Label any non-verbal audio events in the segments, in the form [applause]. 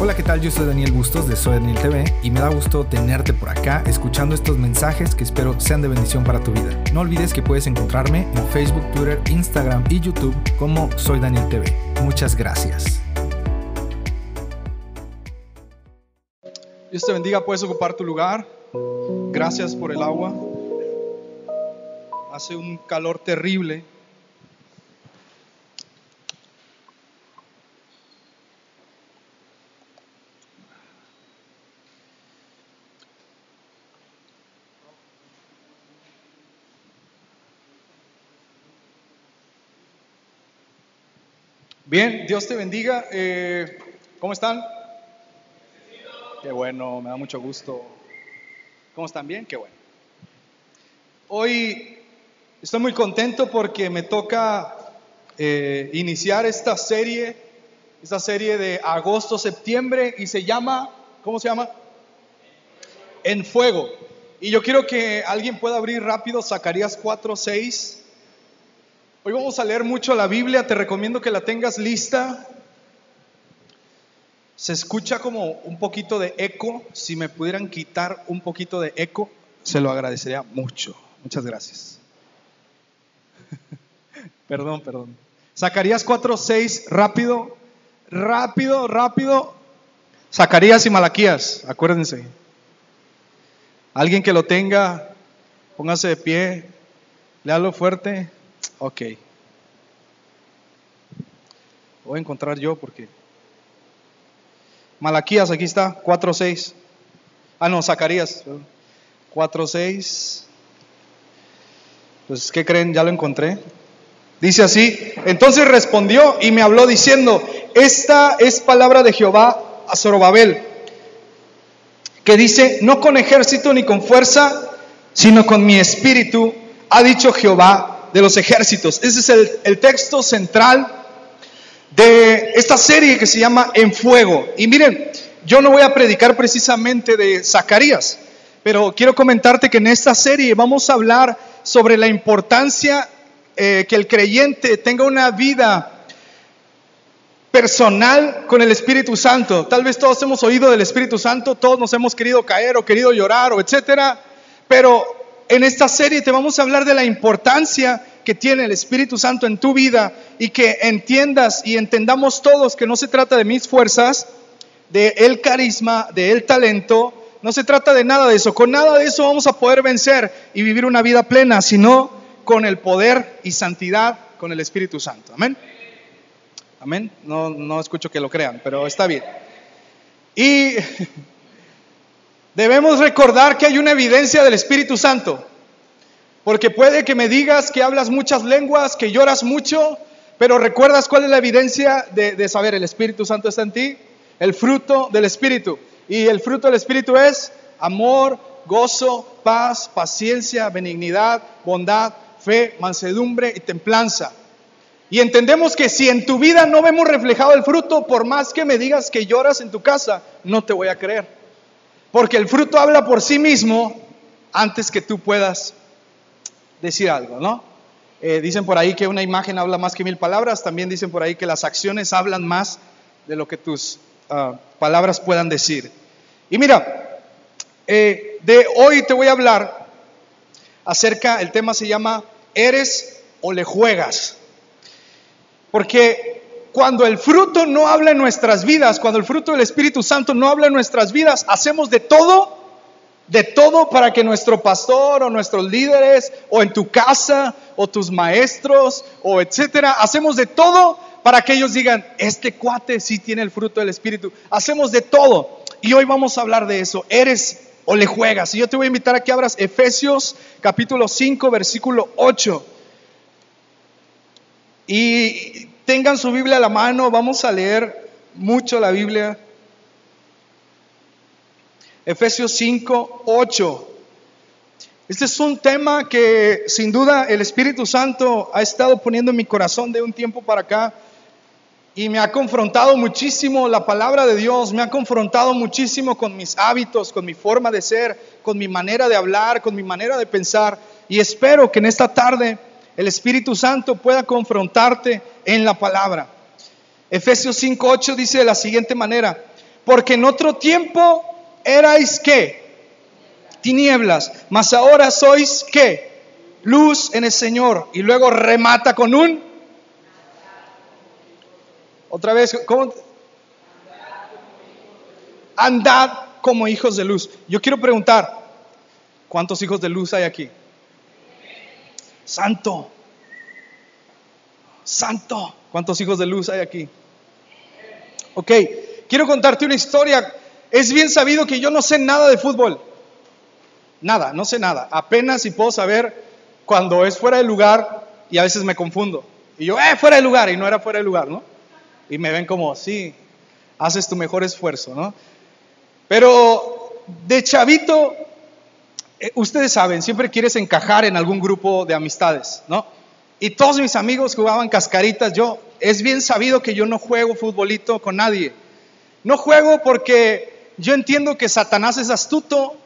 Hola, ¿qué tal? Yo soy Daniel Bustos de Soy Daniel TV y me da gusto tenerte por acá escuchando estos mensajes que espero sean de bendición para tu vida. No olvides que puedes encontrarme en Facebook, Twitter, Instagram y YouTube como Soy Daniel TV. Muchas gracias. Dios te bendiga, puedes ocupar tu lugar. Gracias por el agua. Hace un calor terrible. Bien, Dios te bendiga. Eh, ¿Cómo están? Qué bueno, me da mucho gusto. ¿Cómo están bien? Qué bueno. Hoy estoy muy contento porque me toca eh, iniciar esta serie, esta serie de agosto-septiembre y se llama, ¿cómo se llama? En fuego. Y yo quiero que alguien pueda abrir rápido Zacarías 4, 6. Hoy vamos a leer mucho la Biblia, te recomiendo que la tengas lista. Se escucha como un poquito de eco, si me pudieran quitar un poquito de eco, se lo agradecería mucho. Muchas gracias. [laughs] perdón, perdón. Zacarías 4:6, rápido, rápido, rápido. Zacarías y Malaquías, acuérdense. Alguien que lo tenga, póngase de pie, léalo fuerte. Ok. Voy a encontrar yo porque. Malaquías, aquí está, 4.6. Ah, no, Zacarías. 4.6. Pues, ¿qué creen? Ya lo encontré. Dice así, entonces respondió y me habló diciendo, esta es palabra de Jehová a Zorobabel, que dice, no con ejército ni con fuerza, sino con mi espíritu, ha dicho Jehová de los ejércitos. Ese es el, texto central de esta serie que se llama En Fuego. Y miren, yo no voy a predicar precisamente de Zacarías, pero quiero comentarte que en esta serie vamos a hablar sobre la importancia eh, que el creyente tenga una vida personal con el Espíritu Santo. Tal vez todos hemos oído del Espíritu Santo, todos nos hemos querido caer o querido llorar o etcétera, pero en esta serie te vamos a hablar de la importancia que tiene el Espíritu Santo en tu vida y que entiendas y entendamos todos que no se trata de mis fuerzas, de el carisma, de el talento, no se trata de nada de eso. Con nada de eso vamos a poder vencer y vivir una vida plena, sino con el poder y santidad con el Espíritu Santo. Amén. Amén. No, no escucho que lo crean, pero está bien. Y [laughs] debemos recordar que hay una evidencia del Espíritu Santo. Porque puede que me digas que hablas muchas lenguas, que lloras mucho, pero ¿recuerdas cuál es la evidencia de, de, saber el Espíritu Santo está en ti? El fruto del Espíritu. Y el fruto del Espíritu es amor, gozo, paz, paciencia, benignidad, bondad, fe, mansedumbre y templanza. Y entendemos que si en tu vida no vemos reflejado el fruto, por más que me digas que lloras en tu casa, no te voy a creer. Porque el fruto habla por sí mismo antes que tú puedas decir algo, ¿no? Eh, dicen por ahí que una imagen habla más que mil palabras, también dicen por ahí que las acciones hablan más de lo que tus uh, palabras puedan decir. Y mira, eh, de hoy te voy a hablar acerca, el tema se llama ¿eres o le juegas? Porque cuando el fruto no habla en nuestras vidas, cuando el fruto del Espíritu Santo no habla en nuestras vidas, hacemos de todo, de todo para que nuestro pastor o nuestros líderes o en tu casa o tus maestros o etcétera, hacemos de todo para que ellos digan, este cuate sí tiene el fruto del Espíritu. Hacemos de todo. Y hoy vamos a hablar de eso. ¿Eres o le juegas? Y yo te voy a invitar a que abras Efesios capítulo 5, versículo 8. Y tengan su Biblia a la mano, vamos a leer mucho la Biblia. Efesios 5, 8. Este es un tema que sin duda el Espíritu Santo ha estado poniendo en mi corazón de un tiempo para acá y me ha confrontado muchísimo la palabra de Dios, me ha confrontado muchísimo con mis hábitos, con mi forma de ser, con mi manera de hablar, con mi manera de pensar y espero que en esta tarde el Espíritu Santo pueda confrontarte en la palabra. Efesios 5:8 dice de la siguiente manera, porque en otro tiempo erais qué? Tinieblas, mas ahora sois qué? Luz en el Señor. Y luego remata con un... Otra vez, ¿cómo? Andad como hijos de luz. Yo quiero preguntar, ¿cuántos hijos de luz hay aquí? Santo. Santo. ¿Cuántos hijos de luz hay aquí? Ok, quiero contarte una historia. Es bien sabido que yo no sé nada de fútbol. Nada, no sé nada. Apenas si puedo saber cuando es fuera de lugar y a veces me confundo. Y yo, eh, fuera de lugar, y no era fuera de lugar, ¿no? Y me ven como, sí, haces tu mejor esfuerzo, ¿no? Pero de chavito, eh, ustedes saben, siempre quieres encajar en algún grupo de amistades, ¿no? Y todos mis amigos jugaban cascaritas. Yo, es bien sabido que yo no juego futbolito con nadie. No juego porque yo entiendo que Satanás es astuto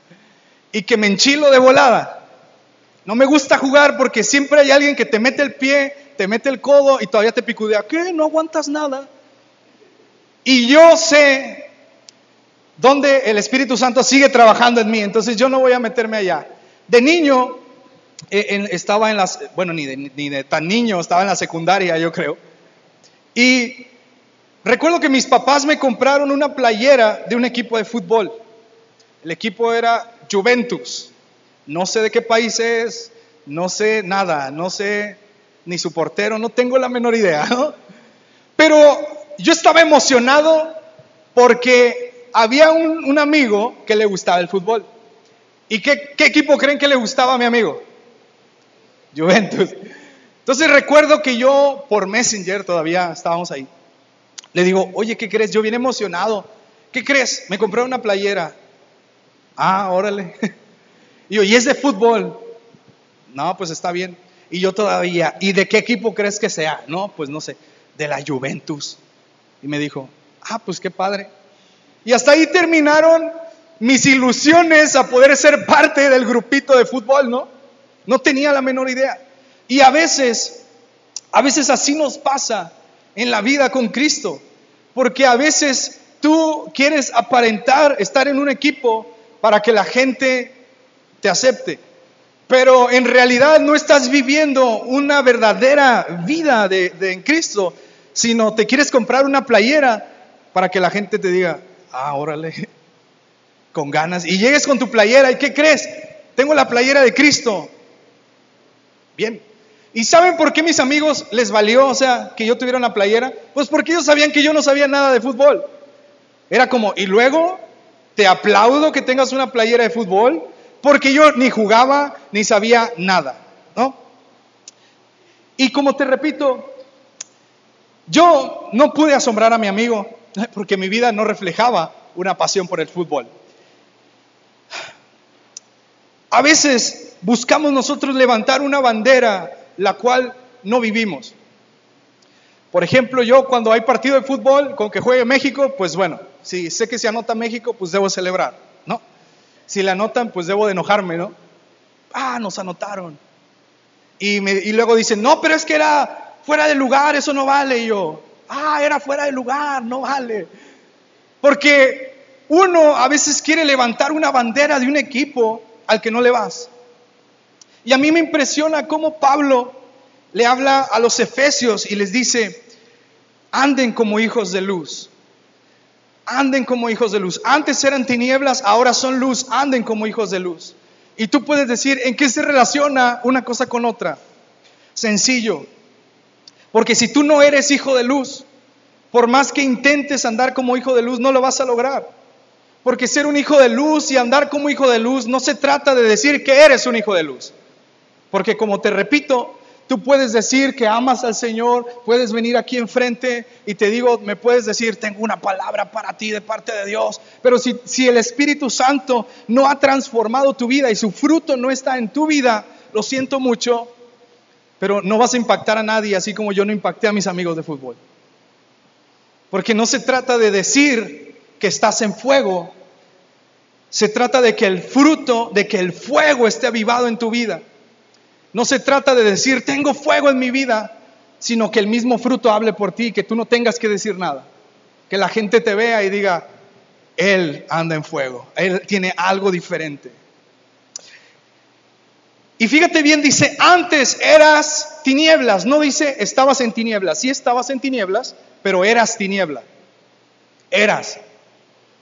[laughs] y que me enchilo de volada. No me gusta jugar porque siempre hay alguien que te mete el pie, te mete el codo y todavía te picudea. ¿Qué? No aguantas nada. Y yo sé dónde el Espíritu Santo sigue trabajando en mí, entonces yo no voy a meterme allá. De niño, eh, estaba en las, bueno, ni de, tan niño, estaba en la secundaria, yo creo. Y recuerdo que mis papás me compraron una playera de un equipo de fútbol. El equipo era Juventus. No sé de qué país es, no sé nada, no sé ni su portero, no tengo la menor idea. Pero yo estaba emocionado porque había un, amigo que le gustaba el fútbol. ¿Y qué equipo creen que le gustaba a mi amigo? Juventus. Entonces recuerdo que yo por Messenger todavía estábamos ahí. Le digo, oye, ¿qué crees? Yo vine emocionado. ¿Qué crees? Me compré una playera. Ah, órale. [laughs] Y yo, ¿y es de fútbol? No, pues está bien. Y yo todavía, ¿y de qué equipo crees que sea? No, pues no sé, de la Juventus. Y me dijo, ah, pues qué padre. Y hasta ahí terminaron mis ilusiones a poder ser parte del grupito de fútbol, ¿no? No tenía la menor idea. Y a veces, a veces así nos pasa en la vida con Cristo. Porque a veces tú quieres aparentar estar en un equipo para que la gente te acepte. Pero en realidad no estás viviendo una verdadera vida de, en Cristo, sino te quieres comprar una playera para que la gente te diga, ah, órale, [laughs] con ganas. Y llegues con tu playera y ¿qué crees? Tengo la playera de Cristo. Bien. ¿Y saben por qué mis amigos les valió, o sea, que yo tuviera una playera? Pues porque ellos sabían que yo no sabía nada de fútbol. Era como, y luego te aplaudo que tengas una playera de fútbol, porque yo ni jugaba ni sabía nada, ¿no? Y como te repito, yo no pude asombrar a mi amigo [laughs] porque mi vida no reflejaba una pasión por el fútbol. A veces buscamos nosotros levantar una bandera la cual no vivimos. Por ejemplo, yo cuando hay partido de fútbol con que juegue México, pues bueno, si sé que se anota México, pues debo celebrar, ¿no? Si le anotan, pues debo de enojarme, ¿no? Ah, nos anotaron. Y, y luego dicen, no, pero es que era fuera de lugar, eso no vale. Y yo, ah, era fuera de lugar, no vale. Porque uno a veces quiere levantar una bandera de un equipo al que no le vas. Y a mí me impresiona cómo Pablo le habla a los efesios y les dice, anden como hijos de luz. Anden como hijos de luz. Antes eran tinieblas, ahora son luz. Anden como hijos de luz. Y tú puedes decir, ¿en qué se relaciona una cosa con otra? Sencillo. Porque si tú no eres hijo de luz, por más que intentes andar como hijo de luz, no lo vas a lograr. Porque ser un hijo de luz y andar como hijo de luz no se trata de decir que eres un hijo de luz. Porque como te repito, tú puedes decir que amas al Señor, puedes venir aquí enfrente y te digo, me puedes decir, tengo una palabra para ti de parte de Dios. Pero si, si el Espíritu Santo no ha transformado tu vida y su fruto no está en tu vida, lo siento mucho, pero no vas a impactar a nadie así como yo no impacté a mis amigos de fútbol. Porque no se trata de decir que estás en fuego, se trata de que el fruto, de que el fuego esté avivado en tu vida. No se trata de decir, tengo fuego en mi vida, sino que el mismo fruto hable por ti, que tú no tengas que decir nada. Que la gente te vea y diga, Él anda en fuego, Él tiene algo diferente. Y fíjate bien, dice, antes eras tinieblas, no dice estabas en tinieblas, sí estabas en tinieblas, pero eras tiniebla. Eras.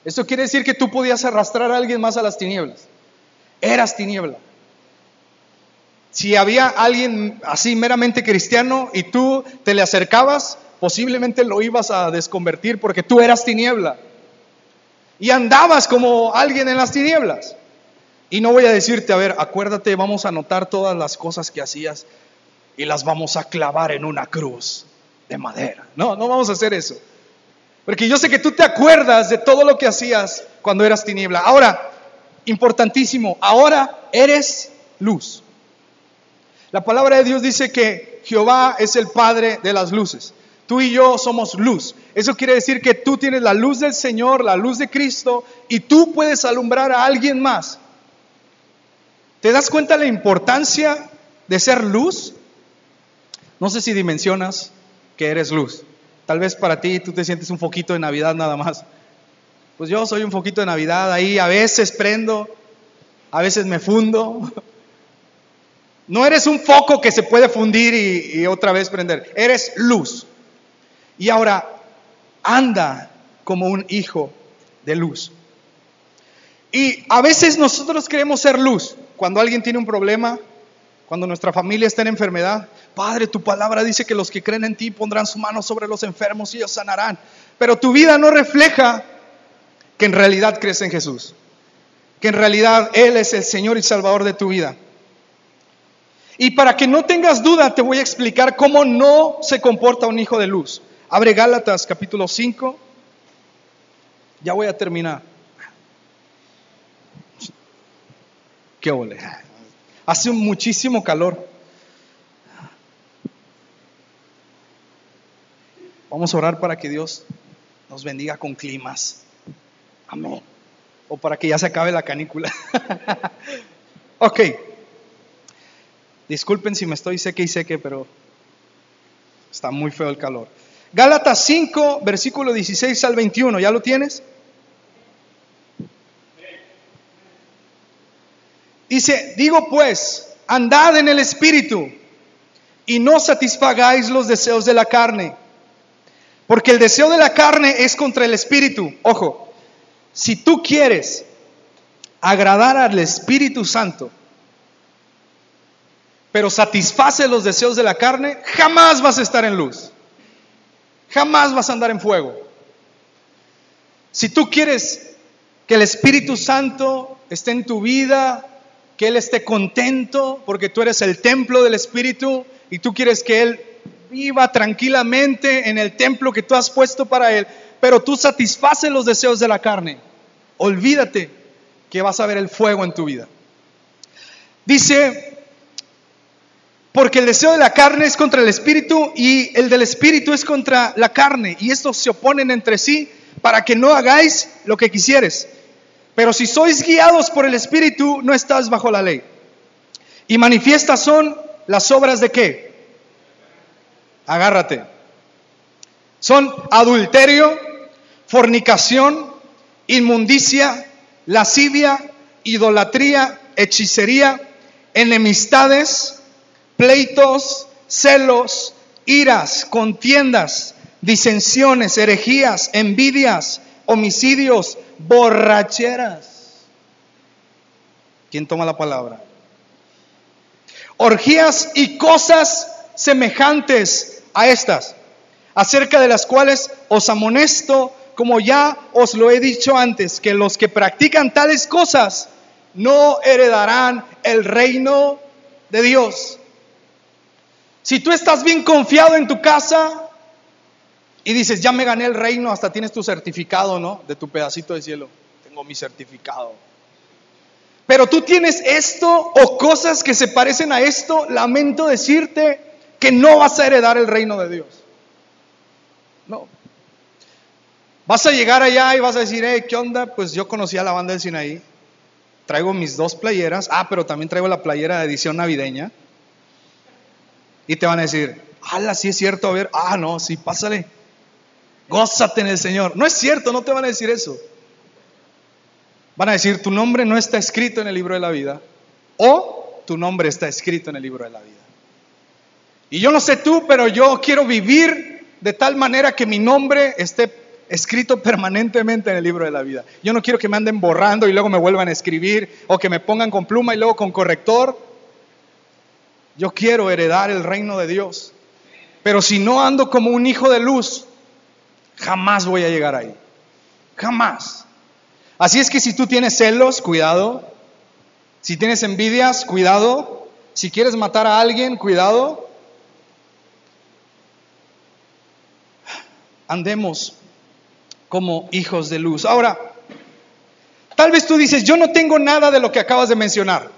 Esto quiere decir que tú podías arrastrar a alguien más a las tinieblas. Eras tiniebla. Si había alguien así meramente cristiano y tú te le acercabas, posiblemente lo ibas a desconvertir porque tú eras tiniebla. Y andabas como alguien en las tinieblas. Y no voy a decirte, a ver, acuérdate, vamos a anotar todas las cosas que hacías y las vamos a clavar en una cruz de madera. No, no vamos a hacer eso. Porque yo sé que tú te acuerdas de todo lo que hacías cuando eras tiniebla. Ahora, importantísimo, ahora eres luz. La palabra de Dios dice que Jehová es el Padre de las luces. Tú y yo somos luz. Eso quiere decir que tú tienes la luz del Señor, la luz de Cristo, y tú puedes alumbrar a alguien más. ¿Te das cuenta la importancia de ser luz? No sé si dimensionas que eres luz. Tal vez para ti tú te sientes un foquito de Navidad nada más. Pues yo soy un foquito de Navidad ahí, a veces prendo, a veces me fundo, no eres un foco que se puede fundir y, otra vez prender. Eres luz. Y ahora anda como un hijo de luz. Y a veces nosotros queremos ser luz. Cuando alguien tiene un problema, cuando nuestra familia está en enfermedad, Padre, tu palabra dice que los que creen en ti pondrán su mano sobre los enfermos y ellos sanarán. Pero tu vida no refleja que en realidad crees en Jesús, que en realidad Él es el Señor y Salvador de tu vida. Y para que no tengas duda, te voy a explicar cómo no se comporta un hijo de luz. Abre Gálatas capítulo 5. Ya voy a terminar. Qué ole. Hace muchísimo calor. Vamos a orar para que Dios nos bendiga con climas. Amén. O para que ya se acabe la canícula. [laughs] ok. Disculpen si me estoy seque y seque, pero está muy feo el calor. Gálatas 5, versículo 16 al 21, ¿ya lo tienes? Dice, digo pues, andad en el Espíritu y no satisfagáis los deseos de la carne, porque el deseo de la carne es contra el Espíritu. Ojo, si tú quieres agradar al Espíritu Santo, pero satisface los deseos de la carne, jamás vas a estar en luz. Jamás vas a andar en fuego. Si tú quieres que el Espíritu Santo esté en tu vida, que Él esté contento, porque tú eres el templo del Espíritu y tú quieres que Él viva tranquilamente en el templo que tú has puesto para Él, pero tú satisfaces los deseos de la carne, olvídate que vas a ver el fuego en tu vida. Dice porque el deseo de la carne es contra el espíritu y el del espíritu es contra la carne. Y estos se oponen entre sí para que no hagáis lo que quisieres. Pero si sois guiados por el espíritu, no estás bajo la ley. Y manifiestas son las obras de qué? Agárrate. Son adulterio, fornicación, inmundicia, lascivia, idolatría, hechicería, enemistades pleitos, celos, iras, contiendas, disensiones, herejías, envidias, homicidios, borracheras. ¿Quién toma la palabra? Orgías y cosas semejantes a estas, acerca de las cuales os amonesto, como ya os lo he dicho antes, que los que practican tales cosas no heredarán el reino de Dios. Si tú estás bien confiado en tu casa y dices, ya me gané el reino, hasta tienes tu certificado, ¿no? De tu pedacito de cielo. Tengo mi certificado. Pero tú tienes esto o cosas que se parecen a esto, lamento decirte que no vas a heredar el reino de Dios. No. Vas a llegar allá y vas a decir, hey, ¿qué onda? Pues yo conocí a la banda del Sinaí. Traigo mis dos playeras. Ah, pero también traigo la playera de edición navideña. Y te van a decir, ala, sí es cierto, a ver, ah, no, sí, pásale. Gózate en el Señor. No es cierto, no te van a decir eso. Van a decir, tu nombre no está escrito en el libro de la vida o tu nombre está escrito en el libro de la vida. Y yo no sé tú, pero yo quiero vivir de tal manera que mi nombre esté escrito permanentemente en el libro de la vida. Yo no quiero que me anden borrando y luego me vuelvan a escribir o que me pongan con pluma y luego con corrector. Yo quiero heredar el reino de Dios. Pero si no ando como un hijo de luz, jamás voy a llegar ahí. Jamás. Así es que si tú tienes celos, cuidado. Si tienes envidias, cuidado. Si quieres matar a alguien, cuidado. Andemos como hijos de luz. Ahora, tal vez tú dices, yo no tengo nada de lo que acabas de mencionar.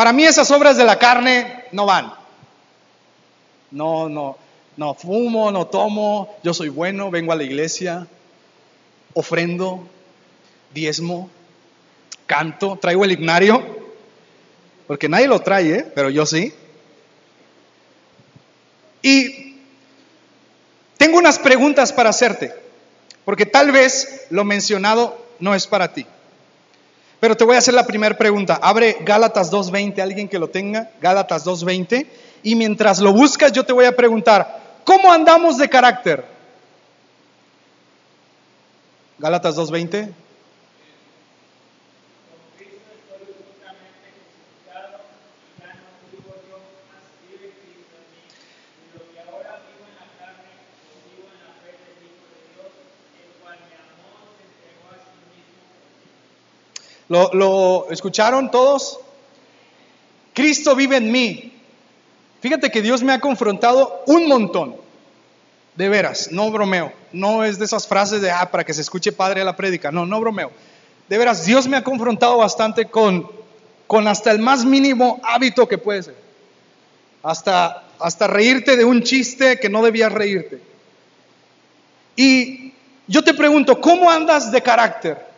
Para mí esas obras de la carne no van. No, no, no fumo, no tomo, yo soy bueno, vengo a la iglesia, ofrendo, diezmo, canto, traigo el himnario, porque nadie lo trae, ¿eh? pero yo sí. Y tengo unas preguntas para hacerte, porque tal vez lo mencionado no es para ti. Pero te voy a hacer la primera pregunta. Abre Gálatas 2.20, alguien que lo tenga, Gálatas 2.20. Y mientras lo buscas, yo te voy a preguntar, ¿cómo andamos de carácter? Gálatas 2.20. ¿Lo, escucharon todos? Cristo vive en mí. Fíjate que Dios me ha confrontado un montón. De veras, no bromeo. No es de esas frases de, ah, para que se escuche padre a la prédica. No, no bromeo. De veras, Dios me ha confrontado bastante con, con hasta el más mínimo hábito que puede ser. Hasta, hasta reírte de un chiste que no debías reírte. Y yo te pregunto, ¿cómo andas de carácter?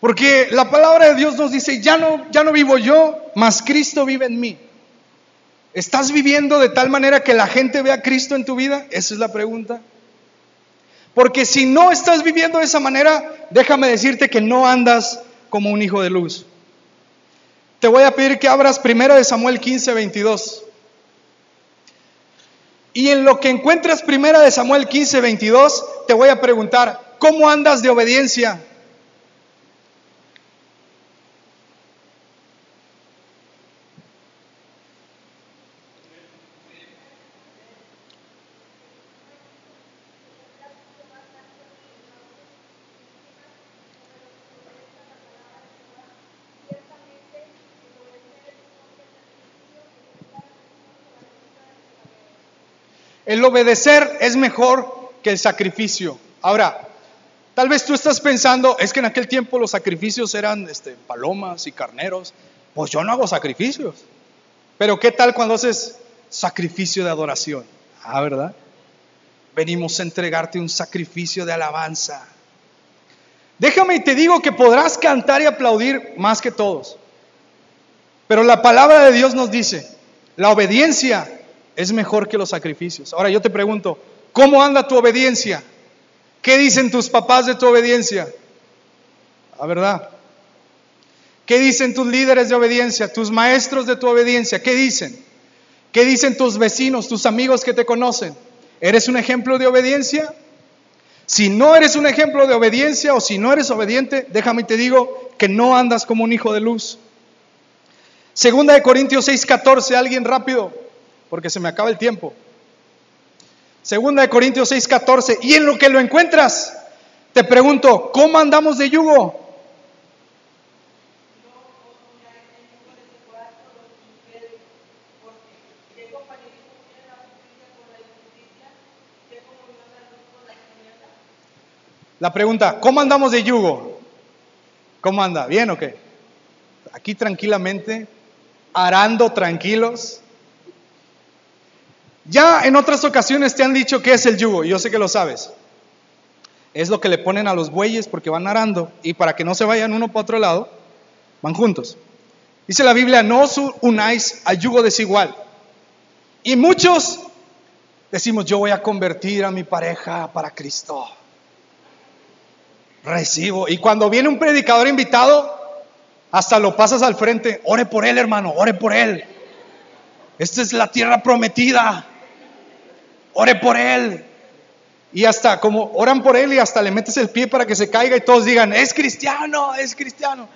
Porque la palabra de Dios nos dice, ya no, ya no vivo yo, mas Cristo vive en mí. ¿Estás viviendo de tal manera que la gente vea a Cristo en tu vida? Esa es la pregunta. Porque si no estás viviendo de esa manera, déjame decirte que no andas como un hijo de luz. Te voy a pedir que abras primero de Samuel 15, 22. Y en lo que encuentras primera de Samuel 15, 22, te voy a preguntar, ¿cómo andas de obediencia? El obedecer es mejor que el sacrificio. Ahora, tal vez tú estás pensando, es que en aquel tiempo los sacrificios eran este, palomas y carneros. Pues yo no hago sacrificios. Pero ¿qué tal cuando haces sacrificio de adoración? Ah, ¿verdad? Venimos a entregarte un sacrificio de alabanza. Déjame y te digo que podrás cantar y aplaudir más que todos. Pero la palabra de Dios nos dice, la obediencia es mejor que los sacrificios. Ahora yo te pregunto, ¿cómo anda tu obediencia? ¿Qué dicen tus papás de tu obediencia? La verdad. ¿Qué dicen tus líderes de obediencia, tus maestros de tu obediencia? ¿Qué dicen? ¿Qué dicen tus vecinos, tus amigos que te conocen? ¿Eres un ejemplo de obediencia? Si no eres un ejemplo de obediencia o si no eres obediente, déjame te digo que no andas como un hijo de luz. Segunda de Corintios 6:14, alguien rápido porque se me acaba el tiempo. Segunda de Corintios 6:14. Y en lo que lo encuentras, te pregunto, ¿cómo andamos de yugo? La pregunta, ¿cómo andamos de yugo? ¿Cómo anda? ¿Bien o qué? Aquí tranquilamente, arando tranquilos, ya en otras ocasiones te han dicho qué es el yugo, y yo sé que lo sabes. Es lo que le ponen a los bueyes porque van arando y para que no se vayan uno para otro lado, van juntos. Dice la Biblia, no os unáis a yugo desigual. Y muchos decimos, yo voy a convertir a mi pareja para Cristo. Recibo. Y cuando viene un predicador invitado, hasta lo pasas al frente. Ore por él, hermano, ore por él. Esta es la tierra prometida. Ore por él. Y hasta como oran por él y hasta le metes el pie para que se caiga y todos digan, es cristiano, es cristiano.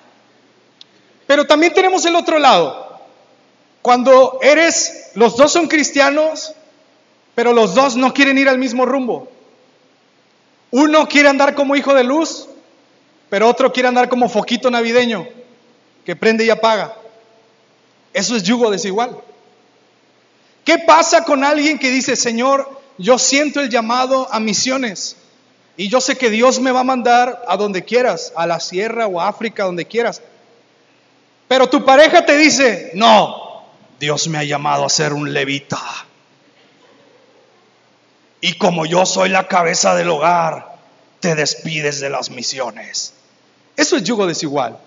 Pero también tenemos el otro lado. Cuando eres, los dos son cristianos, pero los dos no quieren ir al mismo rumbo. Uno quiere andar como hijo de luz, pero otro quiere andar como foquito navideño, que prende y apaga. Eso es yugo desigual. ¿Qué pasa con alguien que dice, Señor, yo siento el llamado a misiones y yo sé que Dios me va a mandar a donde quieras, a la sierra o a África, donde quieras? Pero tu pareja te dice, no, Dios me ha llamado a ser un levita. Y como yo soy la cabeza del hogar, te despides de las misiones. Eso es yugo desigual.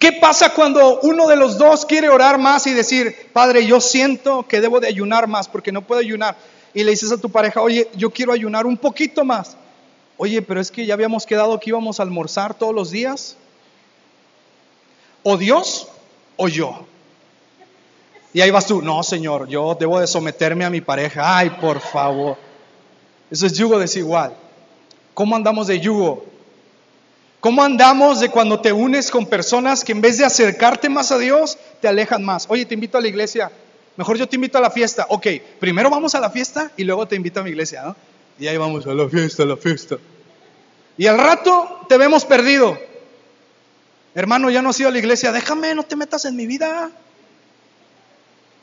¿Qué pasa cuando uno de los dos quiere orar más y decir, Padre, yo siento que debo de ayunar más porque no puedo ayunar? Y le dices a tu pareja, oye, yo quiero ayunar un poquito más. Oye, pero es que ya habíamos quedado que íbamos a almorzar todos los días. O Dios o yo. Y ahí vas tú, no, Señor, yo debo de someterme a mi pareja. Ay, por favor. Eso es yugo desigual. ¿Cómo andamos de yugo? ¿Cómo andamos de cuando te unes con personas que en vez de acercarte más a Dios, te alejan más? Oye, te invito a la iglesia. Mejor yo te invito a la fiesta. Ok, primero vamos a la fiesta y luego te invito a mi iglesia. Y ahí vamos a la fiesta, a la fiesta. Y al rato te vemos perdido. Hermano, ya no has ido a la iglesia. Déjame, no te metas en mi vida.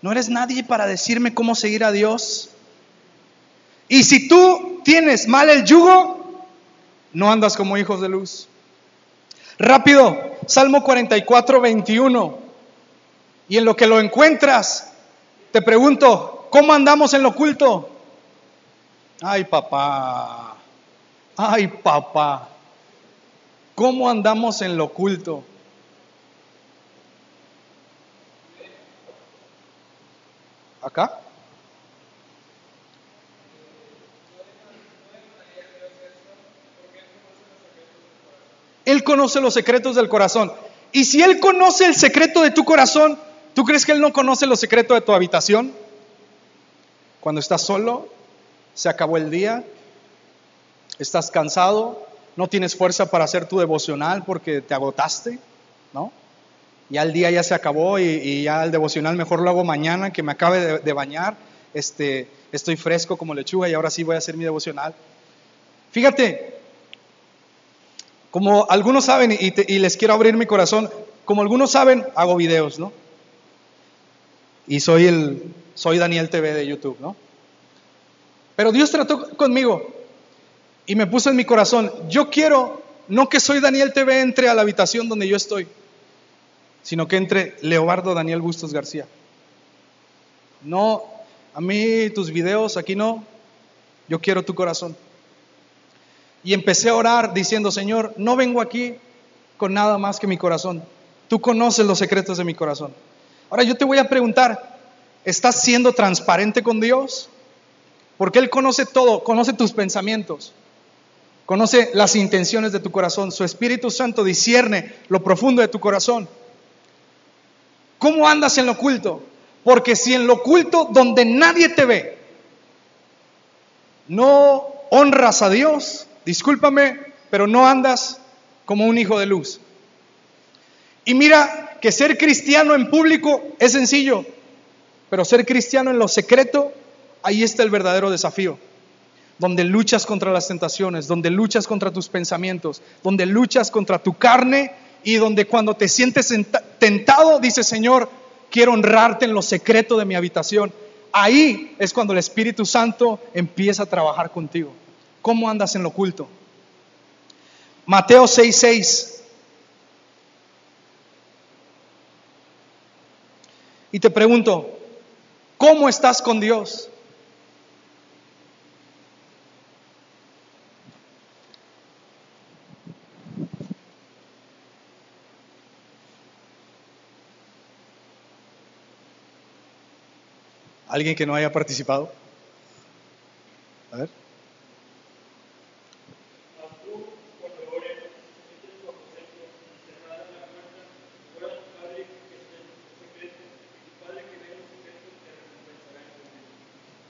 No eres nadie para decirme cómo seguir a Dios. Y si tú tienes mal el yugo, no andas como hijos de luz. Rápido, Salmo 44, 21. Y en lo que lo encuentras, te pregunto, ¿cómo andamos en lo oculto? Ay, papá. Ay, papá. ¿Cómo andamos en lo oculto? acá. Él conoce los secretos del corazón. Y si Él conoce el secreto de tu corazón, ¿tú crees que Él no conoce los secretos de tu habitación? Cuando estás solo, se acabó el día, estás cansado, no tienes fuerza para hacer tu devocional porque te agotaste, ¿no? ya el día ya se acabó y, ya el devocional mejor lo hago mañana, que me acabe de, bañar, este, estoy fresco como lechuga y ahora sí voy a hacer mi devocional. Fíjate, como algunos saben, y, les quiero abrir mi corazón, como algunos saben, hago videos, ¿no? Y soy el, soy Daniel TV de YouTube, ¿no? Pero Dios trató conmigo y me puso en mi corazón, yo quiero, no que soy Daniel TV entre a la habitación donde yo estoy, sino que entre Leobardo Daniel Bustos García. No, a mí tus videos aquí no, yo quiero tu corazón. Y empecé a orar diciendo, Señor, no vengo aquí con nada más que mi corazón. Tú conoces los secretos de mi corazón. Ahora yo te voy a preguntar, ¿estás siendo transparente con Dios? Porque Él conoce todo, conoce tus pensamientos, conoce las intenciones de tu corazón. Su Espíritu Santo discierne lo profundo de tu corazón. ¿Cómo andas en lo oculto? Porque si en lo oculto, donde nadie te ve, no honras a Dios, discúlpame, pero no andas como un hijo de luz. Y mira que ser cristiano en público es sencillo, pero ser cristiano en lo secreto, ahí está el verdadero desafío. Donde luchas contra las tentaciones, donde luchas contra tus pensamientos, donde luchas contra tu carne y donde cuando te sientes tentado, dice Señor, quiero honrarte en lo secreto de mi habitación. Ahí es cuando el Espíritu Santo empieza a trabajar contigo. ¿Cómo andas en lo oculto? Mateo 6:6. Y te pregunto, ¿cómo estás con Dios? ¿Alguien que no haya participado? A ver.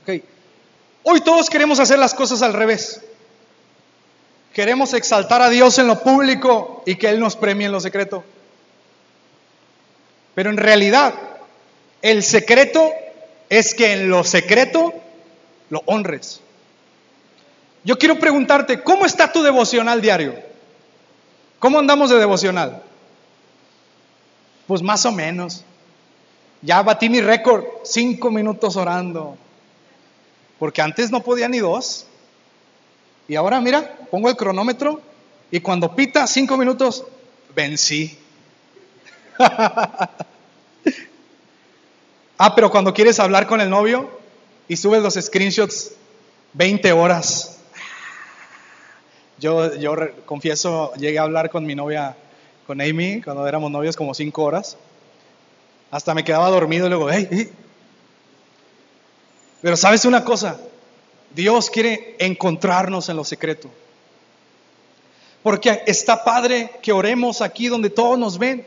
Ok. Hoy todos queremos hacer las cosas al revés. Queremos exaltar a Dios en lo público y que Él nos premie en lo secreto. Pero en realidad, el secreto es que en lo secreto lo honres. Yo quiero preguntarte, ¿cómo está tu devocional diario? ¿Cómo andamos de devocional? Pues más o menos. Ya batí mi récord, cinco minutos orando. Porque antes no podía ni dos. Y ahora, mira, pongo el cronómetro y cuando pita cinco minutos, vencí. [laughs] ah, pero cuando quieres hablar con el novio y subes los screenshots, 20 horas. Yo, yo confieso, llegué a hablar con mi novia, con Amy, cuando éramos novios, como cinco horas. Hasta me quedaba dormido y luego, hey, hey. Pero sabes una cosa, Dios quiere encontrarnos en lo secreto. Porque está padre que oremos aquí donde todos nos ven,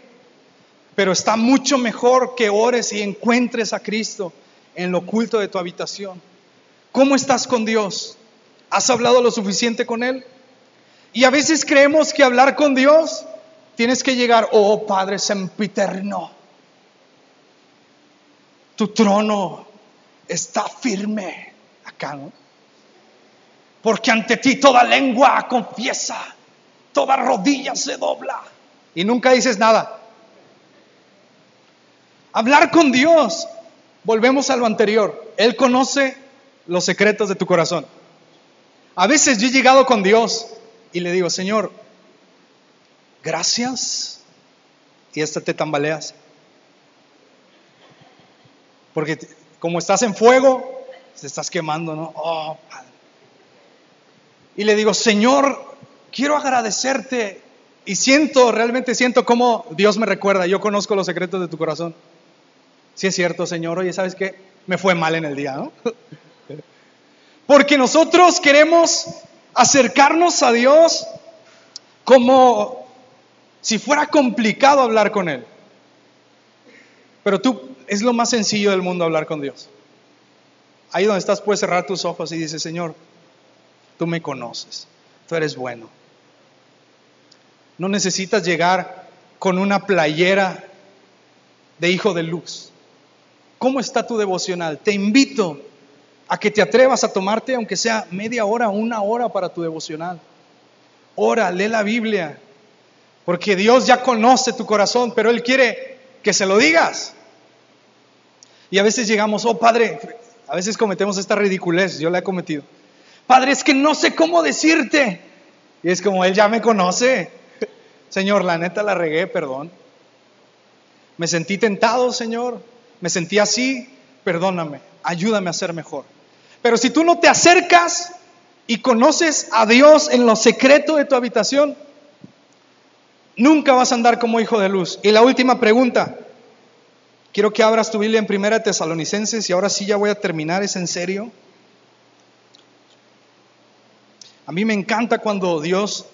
pero está mucho mejor que ores y encuentres a Cristo en lo oculto de tu habitación. ¿Cómo estás con Dios? ¿Has hablado lo suficiente con Él? Y a veces creemos que hablar con Dios tienes que llegar, oh Padre sempiterno, tu trono está firme acá, ¿no? Porque ante ti toda lengua confiesa, toda rodilla se dobla. Y nunca dices nada. Hablar con Dios, volvemos a lo anterior. Él conoce los secretos de tu corazón. A veces yo he llegado con Dios y le digo, Señor, gracias. Y esta te tambaleas. Porque como estás en fuego, te estás quemando, ¿no? Oh, Padre. Y le digo, Señor, quiero agradecerte. Y siento, realmente siento cómo Dios me recuerda. Yo conozco los secretos de tu corazón. Si es cierto, Señor, oye, ¿sabes qué? Me fue mal en el día, ¿no? [laughs] Porque nosotros queremos acercarnos a Dios como si fuera complicado hablar con Él. Pero tú, es lo más sencillo del mundo hablar con Dios. Ahí donde estás puedes cerrar tus ojos y dices, Señor, tú me conoces, tú eres bueno. No necesitas llegar con una playera de hijo de luz. ¿Cómo está tu devocional? Te invito a que te atrevas a tomarte, aunque sea media hora, una hora para tu devocional. Ora, lee la Biblia, porque Dios ya conoce tu corazón, pero Él quiere que se lo digas. Y a veces llegamos, oh Padre, a veces cometemos esta ridiculez, yo la he cometido. Padre, es que no sé cómo decirte. Y es como, Él ya me conoce. [laughs] Señor, la neta la regué, perdón. Me sentí tentado, Señor. Me sentí así, perdóname, ayúdame a ser mejor. Pero si tú no te acercas y conoces a Dios en lo secreto de tu habitación, nunca vas a andar como hijo de luz. Y la última pregunta, quiero que abras tu Biblia en Primera Tesalonicenses y ahora sí ya voy a terminar, es en serio. A mí me encanta cuando Dios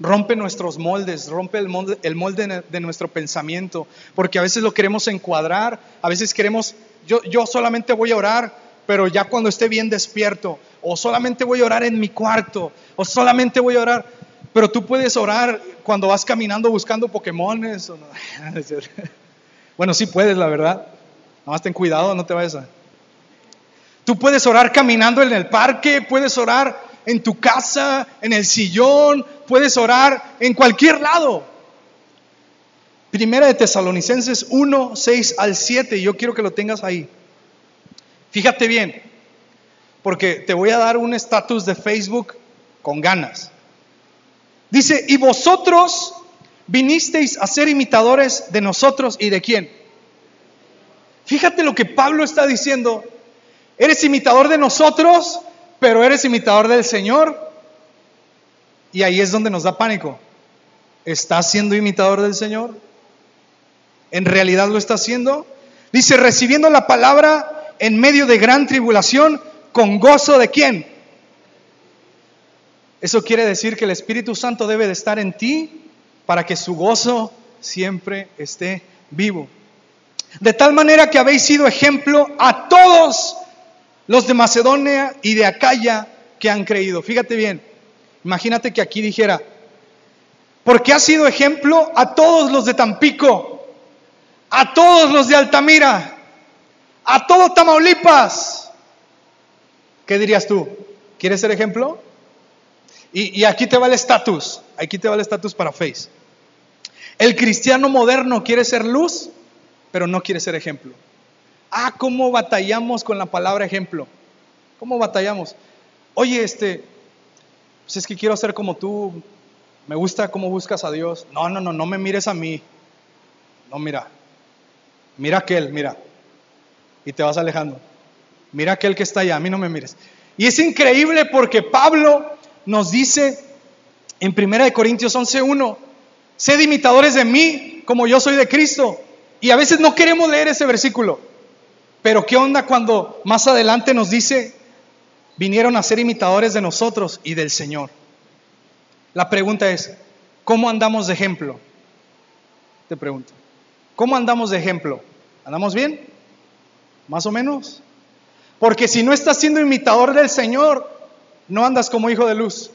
rompe nuestros moldes, rompe el molde, el molde de nuestro pensamiento, porque a veces lo queremos encuadrar, a veces queremos, yo, yo solamente voy a orar pero ya cuando esté bien despierto, o solamente voy a orar en mi cuarto, o solamente voy a orar, pero tú puedes orar cuando vas caminando buscando Pokémones. [laughs] bueno, sí puedes, la verdad. Nada más ten cuidado, no te vayas a... Tú puedes orar caminando en el parque, puedes orar en tu casa, en el sillón, puedes orar en cualquier lado. Primera de Tesalonicenses 1, 6 al 7, yo quiero que lo tengas ahí. Fíjate bien, porque te voy a dar un estatus de Facebook con ganas. Dice, y vosotros vinisteis a ser imitadores de nosotros y de quién. Fíjate lo que Pablo está diciendo. Eres imitador de nosotros, pero eres imitador del Señor. Y ahí es donde nos da pánico. ¿Estás siendo imitador del Señor? ¿En realidad lo está haciendo? Dice, recibiendo la palabra en medio de gran tribulación, con gozo de quién? Eso quiere decir que el Espíritu Santo debe de estar en ti para que su gozo siempre esté vivo. De tal manera que habéis sido ejemplo a todos los de Macedonia y de Acaya que han creído. Fíjate bien, imagínate que aquí dijera, porque ha sido ejemplo a todos los de Tampico, a todos los de Altamira, a todo Tamaulipas. ¿Qué dirías tú? ¿Quieres ser ejemplo? Y, aquí te va el estatus, aquí te va el estatus para Face. El cristiano moderno quiere ser luz, pero no quiere ser ejemplo. Ah, ¿cómo batallamos con la palabra ejemplo? ¿Cómo batallamos? Oye, este, pues es que quiero ser como tú, me gusta cómo buscas a Dios. No, no, no, no me mires a mí. No, mira, mira aquel, mira. Y te vas alejando. Mira aquel que está allá, a mí no me mires. Y es increíble porque Pablo nos dice en 1 Corintios 11:1, sed imitadores de mí como yo soy de Cristo. Y a veces no queremos leer ese versículo. Pero ¿qué onda cuando más adelante nos dice, vinieron a ser imitadores de nosotros y del Señor? La pregunta es, ¿cómo andamos de ejemplo? Te pregunto, ¿cómo andamos de ejemplo? ¿Andamos bien? ¿Más o menos? Porque si no estás siendo imitador del Señor, no andas como hijo de luz.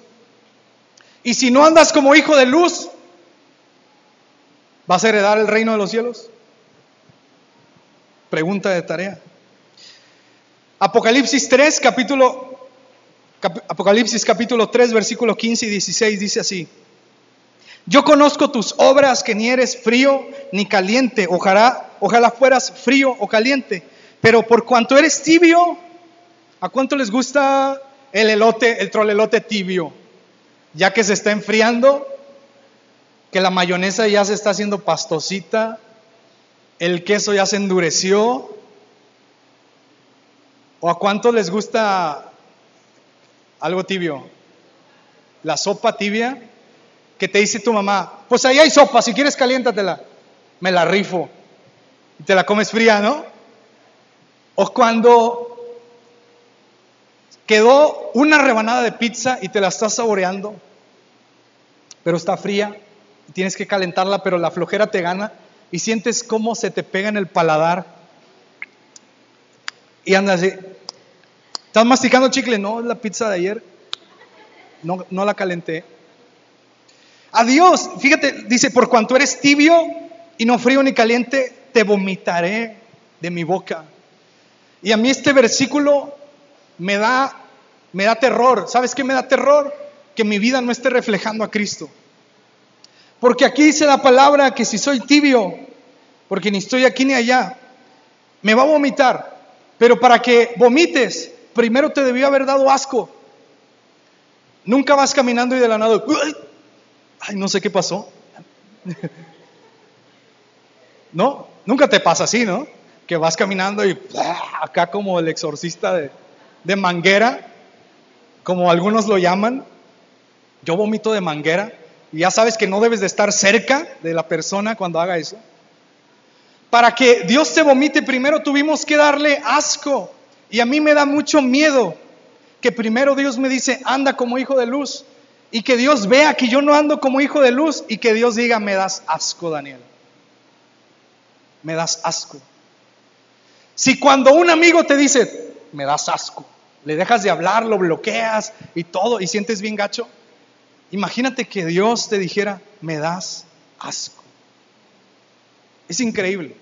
Y si no andas como hijo de luz, ¿vas a heredar el reino de los cielos? Pregunta de tarea. Apocalipsis 3, capítulo, Apocalipsis capítulo 3, versículo 15 y 16 dice así. Yo conozco tus obras, que ni eres frío ni caliente. Ojalá, ojalá fueras frío o caliente. Pero por cuanto eres tibio, ¿a cuánto les gusta el elote, el trolelote tibio? Ya que se está enfriando, que la mayonesa ya se está haciendo pastosita, el queso ya se endureció. ¿O a cuánto les gusta algo tibio? La sopa tibia que te dice tu mamá, pues ahí hay sopa, si quieres caliéntatela. Me la rifo. Y te la comes fría, ¿no? O cuando quedó una rebanada de pizza y te la estás saboreando, pero está fría, tienes que calentarla, pero la flojera te gana y sientes cómo se te pega en el paladar y andas así. ¿Estás masticando chicle? No, es la pizza de ayer. No, no la calenté. Adiós, fíjate, dice, por cuanto eres tibio y no frío ni caliente, te vomitaré de mi boca. Y a mí este versículo me da, me da terror. ¿Sabes qué me da terror? Que mi vida no esté reflejando a Cristo. Porque aquí dice la palabra que si soy tibio, porque ni estoy aquí ni allá, me va a vomitar. Pero para que vomites, primero te debió haber dado asco. Nunca vas caminando y de la nada, ay, no sé qué pasó. [laughs] no, nunca te pasa así, ¿no? Que vas caminando y acá como el exorcista de, de manguera, como algunos lo llaman. Yo vomito de manguera y ya sabes que no debes de estar cerca de la persona cuando haga eso. Para que Dios te vomite, primero tuvimos que darle asco. Y a mí me da mucho miedo que primero Dios me dice, anda como hijo de luz. Y que Dios vea que yo no ando como hijo de luz y que Dios diga, me das asco, Daniel. Me das asco. Si cuando un amigo te dice, me das asco, le dejas de hablar, lo bloqueas y todo y sientes bien gacho, Imagínate que Dios te dijera, me das asco. Es increíble.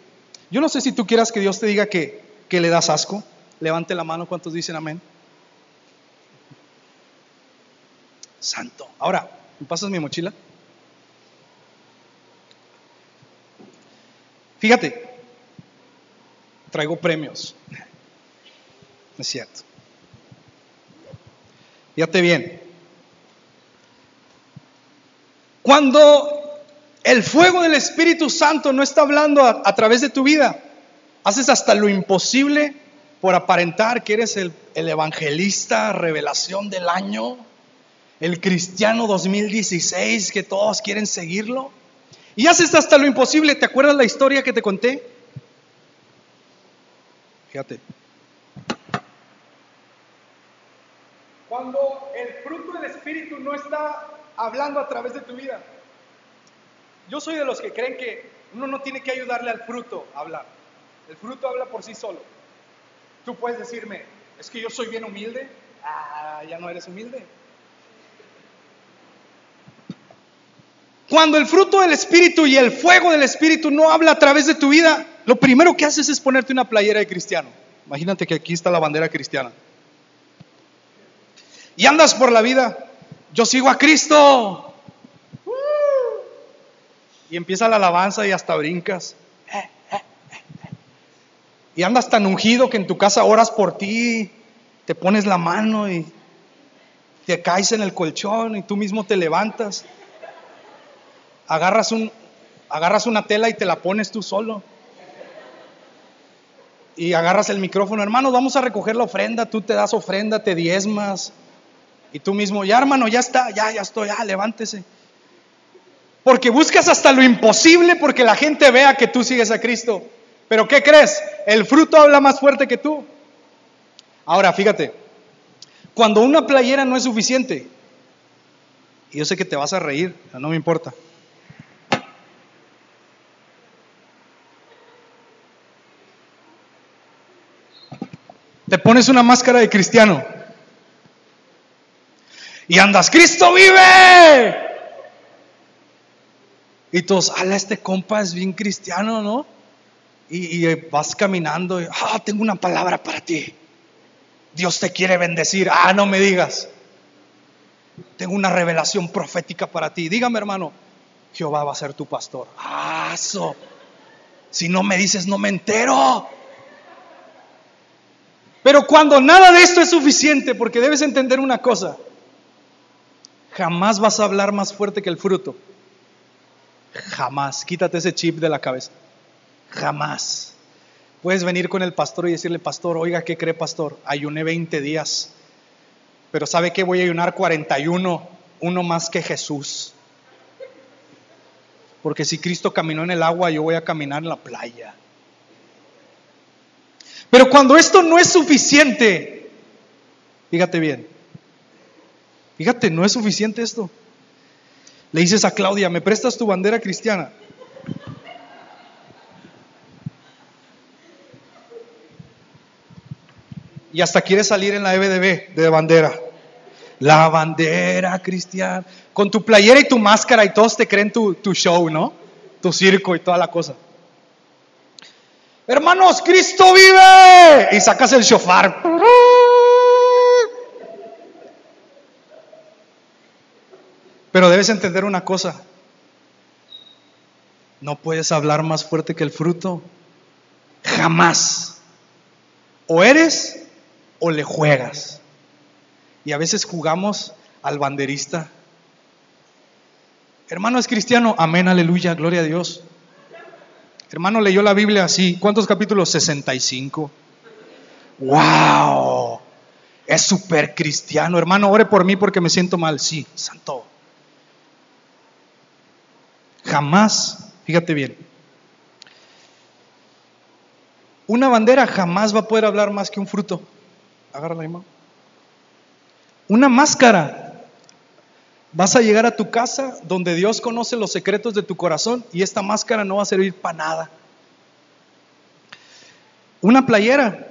Yo no sé si tú quieras que Dios te diga que, que le das asco. Levante la mano, ¿cuántos dicen amén? Santo. Ahora, ¿me pasas mi mochila? Fíjate, traigo premios. Es cierto. Fíjate bien. Cuando el fuego del Espíritu Santo no está hablando a, través de tu vida, haces hasta lo imposible por aparentar que eres el, el evangelista revelación del año, el cristiano 2016 que todos quieren seguirlo. Y haces hasta lo imposible. ¿Te acuerdas la historia que te conté? Fíjate. Cuando el fruto del Espíritu no está hablando a través de tu vida. Yo soy de los que creen que uno no tiene que ayudarle al fruto a hablar. El fruto habla por sí solo. Tú puedes decirme, es que yo soy bien humilde. Ah, ya no eres humilde. Cuando el fruto del Espíritu y el fuego del Espíritu no habla a través de tu vida, lo primero que haces es ponerte una playera de cristiano. Imagínate que aquí está la bandera cristiana. Y andas por la vida, yo sigo a Cristo. Y empieza la alabanza y hasta brincas. Y andas tan ungido que en tu casa oras por ti, te pones la mano y te caes en el colchón y tú mismo te levantas agarras, un, agarras una tela y te la pones tú solo. Y agarras el micrófono, hermano, vamos a recoger la ofrenda, tú te das ofrenda, te diezmas. Y tú mismo, ya hermano, ya está, ya, ya estoy, ya, levántese. Porque buscas hasta lo imposible porque la gente vea que tú sigues a Cristo. Pero ¿qué crees? El fruto habla más fuerte que tú. Ahora, fíjate, cuando una playera no es suficiente, y yo sé que te vas a reír, no me importa. Te pones una máscara de cristiano. Y andas, Cristo vive. Y todos, ala, este compa es bien cristiano, ¿no? Y, vas caminando ah, tengo una palabra para ti. Dios te quiere bendecir. Ah, no me digas. Tengo una revelación profética para ti. Dígame, hermano, Jehová va a ser tu pastor. Ah, eso. Si no me dices, no me entero. Pero cuando nada de esto es suficiente, porque debes entender una cosa, jamás vas a hablar más fuerte que el fruto. Jamás. Quítate ese chip de la cabeza. Jamás. Puedes venir con el pastor y decirle, pastor, oiga, ¿qué cree pastor? Ayuné 20 días, pero ¿sabe qué? Voy a ayunar 41, uno más que Jesús. Porque si Cristo caminó en el agua, yo voy a caminar en la playa. Pero cuando esto no es suficiente, fíjate bien, fíjate, no es suficiente esto. Le dices a Claudia, ¿me prestas tu bandera cristiana? Y hasta quieres salir en la EBDB de bandera. La bandera cristiana. Con tu playera y tu máscara y todos te creen tu, tu show, ¿no? Tu circo y toda la cosa. Hermanos, Cristo vive. Y sacas el shofar. Pero debes entender una cosa. No puedes hablar más fuerte que el fruto. Jamás. O eres o le juegas. Y a veces jugamos al banderista. Hermano es cristiano. Amén, aleluya, gloria a Dios. Hermano leyó la Biblia así. ¿Cuántos capítulos? 65. ¡Wow! Es súper cristiano. Hermano, ore por mí porque me siento mal. Sí, santo. Jamás, fíjate bien. Una bandera jamás va a poder hablar más que un fruto. Agarra la mano. Una máscara Vas a llegar a tu casa donde Dios conoce los secretos de tu corazón y esta máscara no va a servir para nada. Una playera.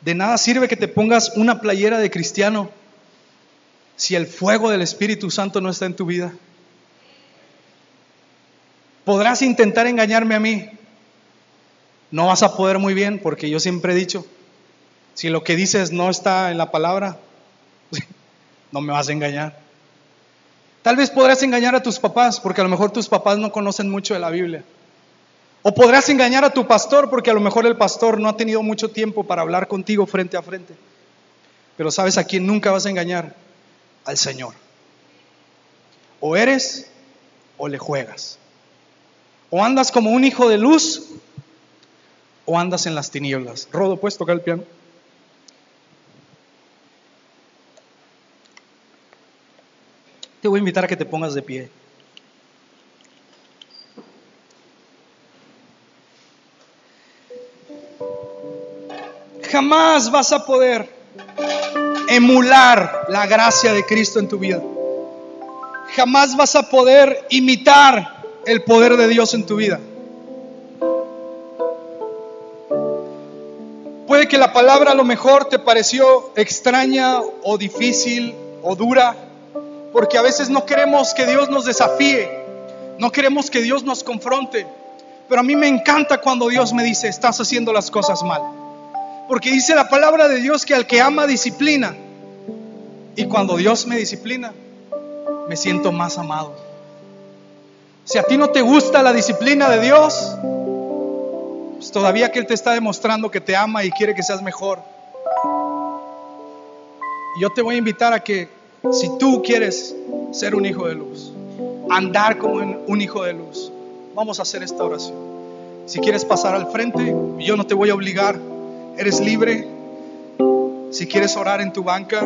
De nada sirve que te pongas una playera de cristiano si el fuego del Espíritu Santo no está en tu vida. Podrás intentar engañarme a mí. No vas a poder muy bien porque yo siempre he dicho, si lo que dices no está en la palabra, [laughs] no me vas a engañar. Tal vez podrás engañar a tus papás, porque a lo mejor tus papás no conocen mucho de la Biblia. O podrás engañar a tu pastor, porque a lo mejor el pastor no ha tenido mucho tiempo para hablar contigo frente a frente. Pero sabes a quién nunca vas a engañar? Al Señor. O eres o le juegas. O andas como un hijo de luz o andas en las tinieblas. Rodo, ¿puedes tocar el piano? Te voy a invitar a que te pongas de pie. jamás vas a poder emular la gracia de Cristo en tu vida. Jamás vas a poder imitar el poder de Dios en tu vida. Puede que la palabra a lo mejor te pareció extraña o difícil o dura, porque a veces no queremos que Dios nos desafíe, no queremos que Dios nos confronte. Pero a mí me encanta cuando Dios me dice, estás haciendo las cosas mal. Porque dice la palabra de Dios que al que ama disciplina. Y cuando Dios me disciplina, me siento más amado. Si a ti no te gusta la disciplina de Dios, pues todavía que Él te está demostrando que te ama y quiere que seas mejor. Y yo te voy a invitar a que si tú quieres ser un hijo de luz, andar como un hijo de luz, vamos a hacer esta oración. Si quieres pasar al frente, yo no te voy a obligar, eres libre. Si quieres orar en tu banca,